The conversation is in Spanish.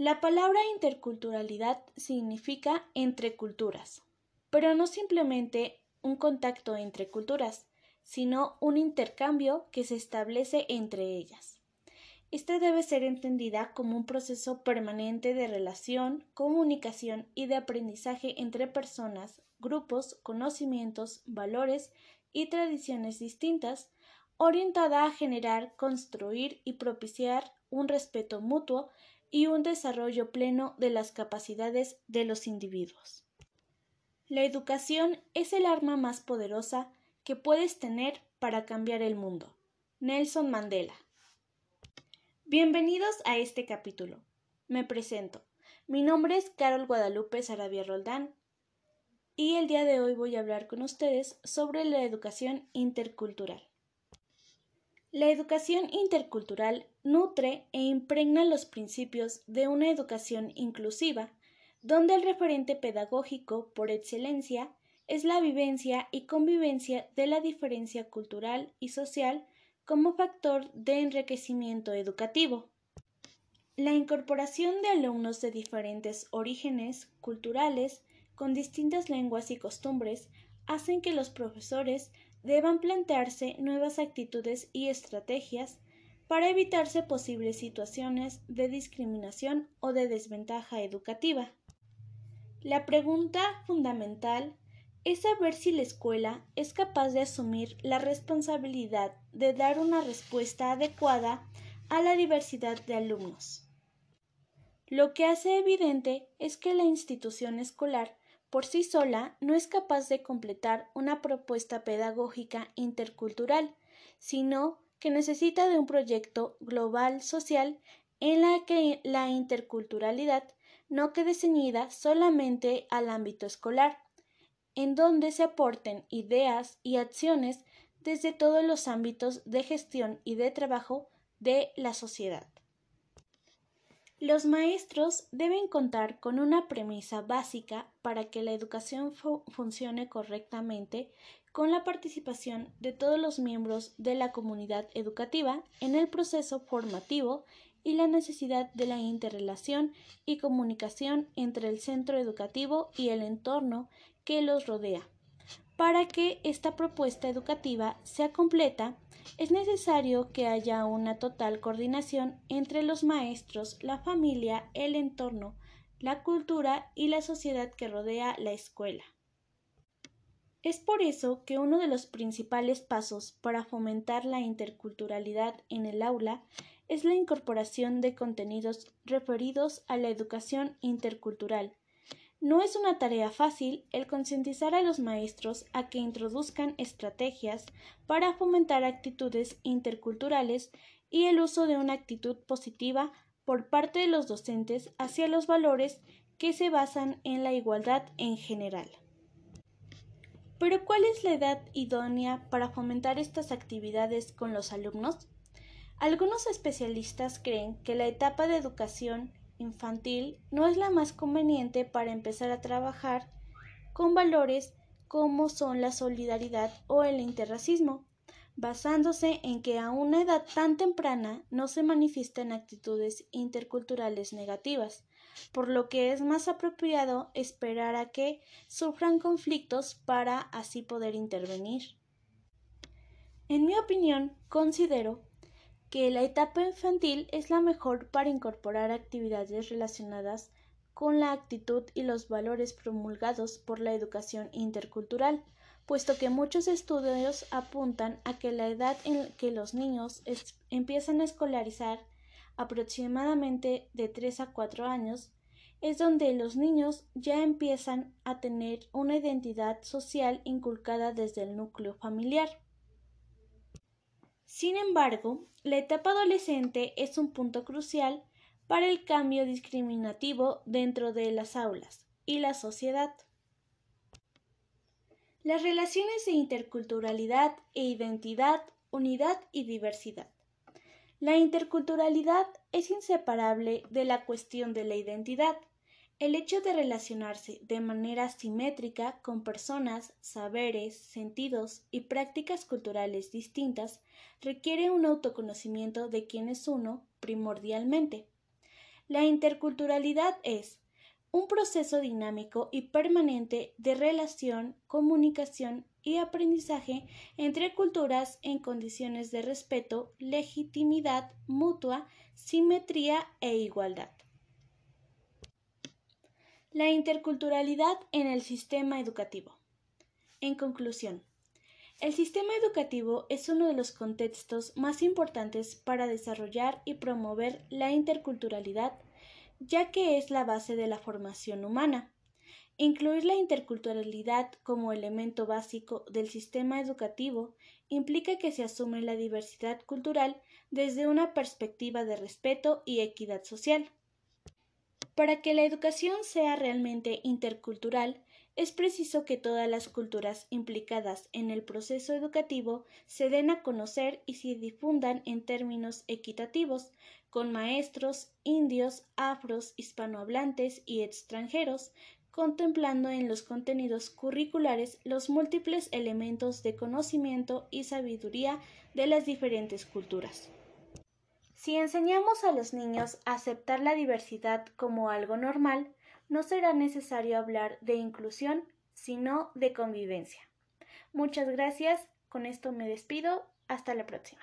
La palabra interculturalidad significa entre culturas, pero no simplemente un contacto entre culturas, sino un intercambio que se establece entre ellas. Esta debe ser entendida como un proceso permanente de relación, comunicación y de aprendizaje entre personas, grupos, conocimientos, valores y tradiciones distintas, orientada a generar, construir y propiciar un respeto mutuo y un desarrollo pleno de las capacidades de los individuos. La educación es el arma más poderosa que puedes tener para cambiar el mundo. Nelson Mandela Bienvenidos a este capítulo. Me presento. Mi nombre es Carol Guadalupe Sarabia Roldán y el día de hoy voy a hablar con ustedes sobre la educación intercultural. La educación intercultural nutre e impregna los principios de una educación inclusiva, donde el referente pedagógico por excelencia es la vivencia y convivencia de la diferencia cultural y social como factor de enriquecimiento educativo. La incorporación de alumnos de diferentes orígenes culturales con distintas lenguas y costumbres hacen que los profesores deban plantearse nuevas actitudes y estrategias para evitarse posibles situaciones de discriminación o de desventaja educativa. La pregunta fundamental es saber si la escuela es capaz de asumir la responsabilidad de dar una respuesta adecuada a la diversidad de alumnos. Lo que hace evidente es que la institución escolar por sí sola no es capaz de completar una propuesta pedagógica intercultural, sino que necesita de un proyecto global social en la que la interculturalidad no quede ceñida solamente al ámbito escolar, en donde se aporten ideas y acciones desde todos los ámbitos de gestión y de trabajo de la sociedad. Los maestros deben contar con una premisa básica para que la educación funcione correctamente con la participación de todos los miembros de la comunidad educativa en el proceso formativo y la necesidad de la interrelación y comunicación entre el centro educativo y el entorno que los rodea. Para que esta propuesta educativa sea completa, es necesario que haya una total coordinación entre los maestros, la familia, el entorno, la cultura y la sociedad que rodea la escuela. Es por eso que uno de los principales pasos para fomentar la interculturalidad en el aula es la incorporación de contenidos referidos a la educación intercultural, no es una tarea fácil el concientizar a los maestros a que introduzcan estrategias para fomentar actitudes interculturales y el uso de una actitud positiva por parte de los docentes hacia los valores que se basan en la igualdad en general. Pero ¿cuál es la edad idónea para fomentar estas actividades con los alumnos? Algunos especialistas creen que la etapa de educación infantil no es la más conveniente para empezar a trabajar con valores como son la solidaridad o el interracismo, basándose en que a una edad tan temprana no se manifiesten actitudes interculturales negativas, por lo que es más apropiado esperar a que sufran conflictos para así poder intervenir. En mi opinión, considero que la etapa infantil es la mejor para incorporar actividades relacionadas con la actitud y los valores promulgados por la educación intercultural, puesto que muchos estudios apuntan a que la edad en que los niños empiezan a escolarizar aproximadamente de 3 a 4 años es donde los niños ya empiezan a tener una identidad social inculcada desde el núcleo familiar. Sin embargo, la etapa adolescente es un punto crucial para el cambio discriminativo dentro de las aulas y la sociedad. Las relaciones de interculturalidad e identidad, unidad y diversidad. La interculturalidad es inseparable de la cuestión de la identidad, el hecho de relacionarse de manera simétrica con personas, saberes, sentidos y prácticas culturales distintas requiere un autoconocimiento de quién es uno primordialmente. La interculturalidad es un proceso dinámico y permanente de relación, comunicación y aprendizaje entre culturas en condiciones de respeto, legitimidad mutua, simetría e igualdad. La interculturalidad en el sistema educativo. En conclusión, el sistema educativo es uno de los contextos más importantes para desarrollar y promover la interculturalidad, ya que es la base de la formación humana. Incluir la interculturalidad como elemento básico del sistema educativo implica que se asume la diversidad cultural desde una perspectiva de respeto y equidad social. Para que la educación sea realmente intercultural, es preciso que todas las culturas implicadas en el proceso educativo se den a conocer y se difundan en términos equitativos, con maestros, indios, afros, hispanohablantes y extranjeros, contemplando en los contenidos curriculares los múltiples elementos de conocimiento y sabiduría de las diferentes culturas. Si enseñamos a los niños a aceptar la diversidad como algo normal, no será necesario hablar de inclusión, sino de convivencia. Muchas gracias, con esto me despido, hasta la próxima.